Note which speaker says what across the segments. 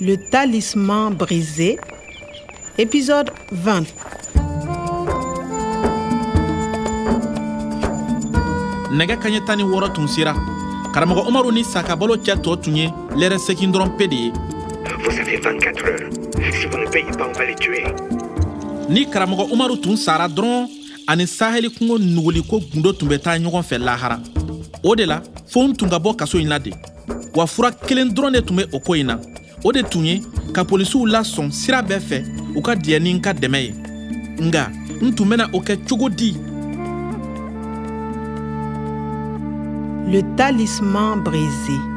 Speaker 1: Le talisman brisé, épisode 20.
Speaker 2: nɛgɛ kaɲɛ tan ni wɔɔrɔ tun sera karamɔgɔ umaru ni sakabalo cɛ tɔ tun ye lɛrɛ segin dɔrɔn pe de ye
Speaker 3: Vous avez 24 heures. Si vous ne payez pas, on va les tuer.
Speaker 2: ni karamɔgɔ umaru tun sara dɔrɔn ani sahɛli kungo nuguliko gundo tun bɛ taa ɲɔgɔn fɛ lahara o de la fɔnw tun ka bɔ kaso in la de wa fura kelen dɔrɔn de tun bɛ o ko in na o de tun ye ka polisiw lasɔn sira bɛɛ fɛ u ka diɲɛ ni n ka dɛmɛ ye. Nga n tun bena o kɛ cogo di?
Speaker 1: Le talisman brisé.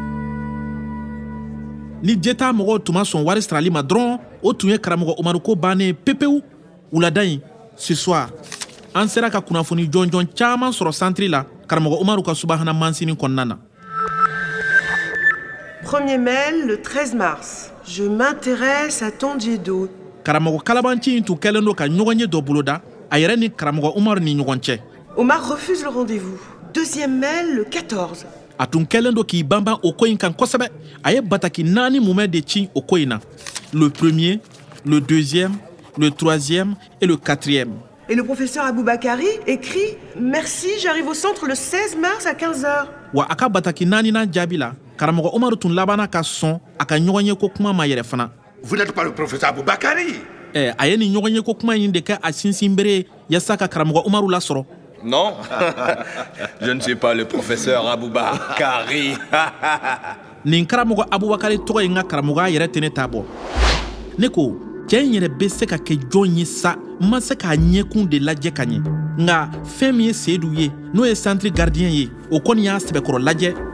Speaker 2: ni jeta mɔgɔw tun ma sɔn wari sarali ma dɔrɔn o tun ye karamɔgɔ umaru ko bannen pepewu. Wulada ɲi ce soir. An sera ka kunnafoni jɔnjɔn caaman sɔrɔ santiri la karamɔgɔ umaru ka subahana mansini kɔnɔna na
Speaker 4: Premier mail le 13 mars. Je m'intéresse à Tondiedo.
Speaker 2: karamɔgɔ kalabanci in tun kɛlen do ka ɲɔgɔn ye dɔ boloda a yɛrɛ ni karamɔgɔ umaru ni ɲɔgɔn cɛ
Speaker 4: Omar refuse le rendez-vous. Deuxième mail le 14.
Speaker 2: a tun kɛlen do k'i banban o ko in kan kosɛbɛ a ye bataki naani mumɛ de ci o ko in na le premier le deuxième le troisième et le quatrième
Speaker 4: Et le professeur Aboubakari écrit Merci, j'arrive au centre le 16 mars à 15h.
Speaker 2: wa a ka bataki naaninan jaabi la karamɔgɔ umaru tun labanna ka sɔn a ka ɲɔgɔn ye ko kuma ma yɛrɛ fana.
Speaker 5: Vous n'êtes pas le professeur Aboubakari
Speaker 2: ɛ a ye nin ɲɔgɔn ye ko kuma ɲi de kɛ a sinsin bere ye yaasa ka karamɔgɔ umaru lasɔrɔ.
Speaker 6: Non, je ne suis pas le professeur Aboubakari.
Speaker 2: nin karamɔgɔ abubakari tɔgɔ ye n ka karamɔgɔya yɛrɛ tɛ ne t'a bɔ. Ne ko cɛɛ in yɛrɛ bɛ se ka kɛ jɔn ye sa n ma se k'a ɲɛkun de lajɛ ka ɲɛ. Nga fɛn min ye seedu ye n'o ye santiri gardiyɛn ye o kɔni y'a sɛbɛkɔrɔ lajɛ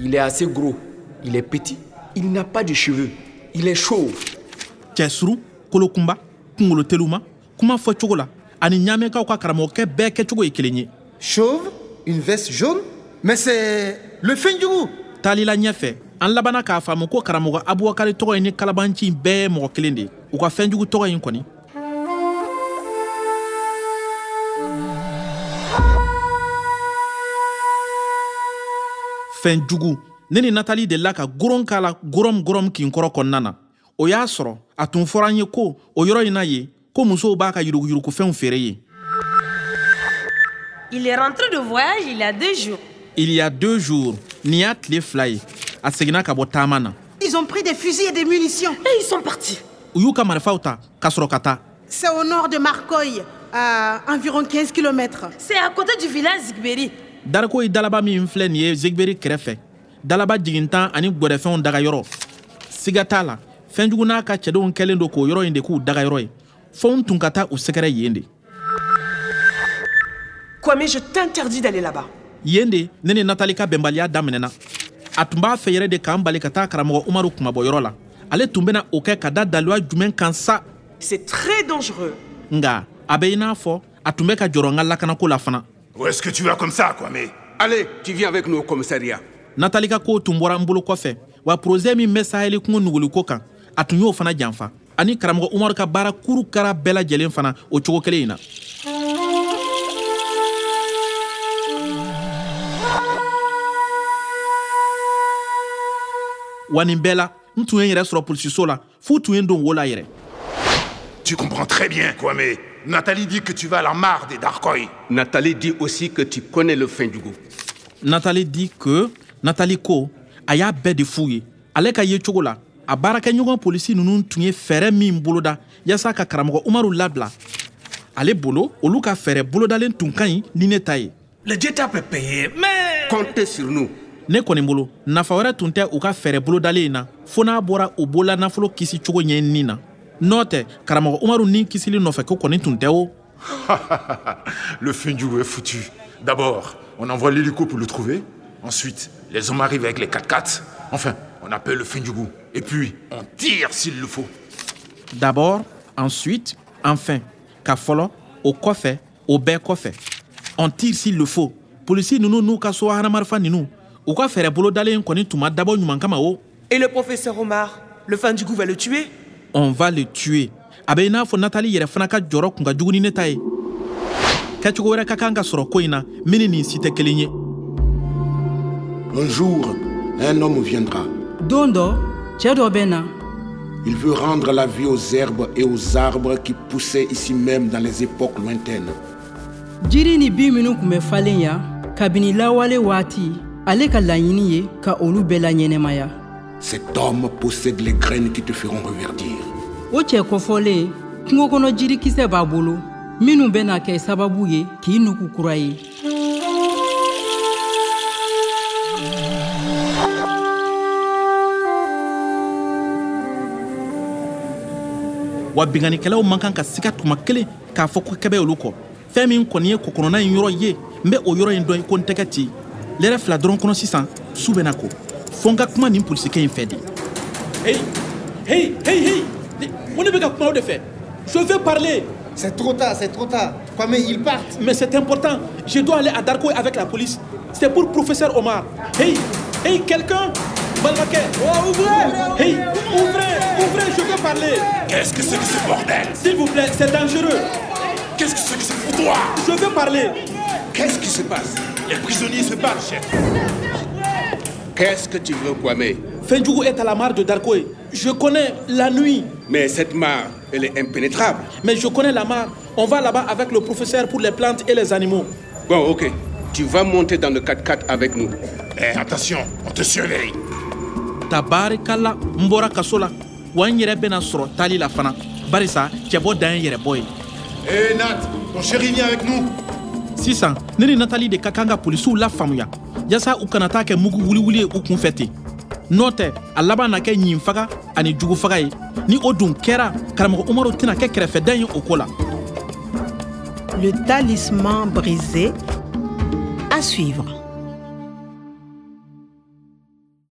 Speaker 7: Il est assez gros, il est petit, il n'a pas de cheveux, il est chauve.
Speaker 2: cɛ suru kolokunba kungolo teluma kuma fɔ cogo la ani ɲaamɛkaw ka karamɔgɔkɛ bɛɛ kɛcogo ye kelen ye
Speaker 8: Chauve, une veste jaune, mais c'est le Fendjougou.
Speaker 2: taalila ɲɛfɛ an labanna k'a faamu ko karamɔgɔ abubakari tɔgɔ ye ni kalabanci bɛɛ ye mɔgɔ kelen de ye u ka fɛnjugu tɔgɔ in kɔni fɛnjugu ne ni natali delila ka goron k'a la gorom gorom kin kɔrɔ kɔnɔna na o y'a sɔrɔ a tun fɔra an ye ko o yɔrɔ in na ye ko musow b'a ka yuruguyurugufɛnw feere ye
Speaker 9: Il est rentré de voyage il y a deux jours.
Speaker 2: il y a deux jours nin y'a tile fila ye a seginna ka bɔ taama na
Speaker 1: Ils ont pris des fusils et des munitions.
Speaker 9: Et ils sont partis.
Speaker 2: u y'u ka marifaw ta ka sɔrɔ ka taa
Speaker 1: C'est au nord de Marcoy, à environ 15 km.
Speaker 9: C'est à côté du village Zigberi.
Speaker 2: Dariko ye dalaba min filɛ nin ye zegberi kɛrɛfɛ. Dalaba jigintan ani gwɛrɛfɛnw dagayɔrɔ siga t'a la fɛnjugu n'a ka cɛdenw kɛlen do k'o yɔrɔ in de k'u dagayɔrɔ ye. Fɔnw tun ka taa u sɛgɛrɛ yen de.
Speaker 4: Kwame, je t'interdis d'aller là-bas.
Speaker 2: yen de ne ni natali ka bɛnbaliya daminɛna a tun b'a fɛ yɛrɛ de k'an bali ka taa karamɔgɔ umaru kumabɔyɔrɔ la. Ale tun bena o kɛ ka da daluya jumɛn kan sa?
Speaker 4: C'est très dangereux.
Speaker 2: nga a bɛ i n'a fɔ a tun bɛ ka jɔrɔ n ka lakanako la fana
Speaker 5: Où est-ce que tu vas comme ça, Kwame
Speaker 7: Allez, tu viens avec nous au commissariat.
Speaker 2: natali ka kow tun bɔra n bolo kɔfɛ wa porozɛ min bɛ sahɛli kungo nuguliko kan a tun y'o fana janfa. Ani karamɔgɔ umaru ka baara kuru kara bɛɛ lajɛlen fana o cogo kelen in na wa nin bɛɛ la n tun ye n yɛrɛ sɔrɔ polisiso la f'u tun ye n don wo la yɛrɛ
Speaker 5: Tu comprends très bien, Kwame. Nathalie dit que tu vas à la mare des Darkoi.
Speaker 7: Nathalie dit aussi que tu connais le Fendjougou.
Speaker 2: natali di que natali ko a y'a bɛɛ de f'u ye ale ka ye cogo la a baarakɛɲɔgɔn polisi ninnu tun ye fɛɛrɛ min boloda yaasa ka karamɔgɔ umaru labila ale bolo olu ka fɛɛrɛ bolodalen tun ka ɲi ni ne ta ye.
Speaker 7: Comptez sur nous.
Speaker 2: ne kɔni bolo nafa wɛrɛ tun tɛ u ka fɛɛrɛ bolodalen in na fɔɔ n'a bɔra u bolola nafolo kisi cogo ɲɛɲini na n'o tɛ karamɔgɔ umaru ni kisili nɔfɛ ko kɔni tun tɛ o
Speaker 5: le est foutu. D'abord, on envoie l'hélico pour le trouver. Ensuite, les hommes arrivent avec les 4x4. Enfin, on appelle le Fendjougou. Et puis, on tire s'il le faut.
Speaker 2: d'abord ensuite enfin ka fɔlɔ o kɔfɛ o bɛɛ kɔfɛ on tire s'il le faut polisi ninnu n'u ka sohana marifa ninnu u ka fɛɛrɛ bolodalen kɔni tun ma dabɔ ɲuman kama o
Speaker 4: Et le professeur Omar Le fin du goût va le tuer?
Speaker 2: On va le tuer. A bɛ i n'a fɔ natali yɛrɛ fana ka jɔrɔ kun ka jugu ni ne ta ye kɛcogo wɛrɛ ka kan ka sɔrɔ ko in na min ni nin si tɛ kelen ye
Speaker 10: Un jour, un homme viendra. don dɔ cɛɛ dɔ bɛ na
Speaker 11: Il veut rendre la vie aux herbes et aux arbres qui poussaient ici même dans les époques lointaines.
Speaker 10: jiri ni bin minw kun bɛ falen ya kabini lawale waati ale ka laɲini ye ka olu bɛɛ la ɲɛnɛmaya
Speaker 11: Cet homme possède les graines qui te feront reverdir.
Speaker 10: o cɛɛ kɔfɔlen kungo kɔnɔ jirikisɛ b'a bolo minw bɛna kɛ sababu ye k'i nugu kura ye.
Speaker 2: Wa binganikɛlaw man kan ka siga tuma kelen k'a fɔ ko kɛbɛ olu kɔ fɛɛn min kɔni ye kɔkɔnɔna in yɔrɔ ye n bɛ o yɔrɔ in dɔn ko n tɛgɛ ci lɛrɛ fila dɔrɔn kɔnɔ sisan su bɛna ko fɔ n ka kuma nin polisikɛ in fɛ de
Speaker 12: Hey, hey, hey, hey On ne peut pas parler de fait. Je veux parler.
Speaker 8: C'est trop tard, c'est trop tard. Kwame, ils partent.
Speaker 12: Mais c'est important. Je dois aller à Darko avec la police. C'est pour professeur Omar. Hey, hey, quelqu'un? Balmaké. Oh, ouvrez Hey, ouvrez, ouvrez, je veux parler.
Speaker 5: Qu'est-ce que c'est que ce bordel?
Speaker 12: S'il vous plaît, c'est dangereux.
Speaker 5: Qu'est-ce que c'est que ce foutoir?
Speaker 12: Je veux parler.
Speaker 5: Qu'est-ce qui se passe? Les prisonniers se battent, chef.
Speaker 13: Qu'est-ce que tu veux, Kwame?
Speaker 12: Fendjougou est à la mare de Darkoé. Je connais la nuit.
Speaker 13: Mais cette mare, elle est impénétrable.
Speaker 12: Mais je connais la mare. On va là-bas avec le professeur pour les plantes et les animaux.
Speaker 13: Bon, ok. Tu vas monter dans le 4x4 avec nous.
Speaker 5: Eh, attention, on te surveille.
Speaker 2: tabarikala n bɔra kaso la wa n yɛrɛ bena sɔrɔ taali la fana barisa cɛbɔ dan ye yɛrɛbɔ ye
Speaker 5: Eh, Nat, ton chéri vient avec nous.
Speaker 2: sisan ne ni natali de ka kan ka polisiw lafaamuya yaasa u kana taa kɛ mugu wuliwuli ye u kun fɛ ten. A laban na kɛ ɲinfaga ani ni o dun kɛra karamɔgɔ umaru tɛna kɛ kɛrɛfɛdan
Speaker 1: Le talisman brisé à suivre.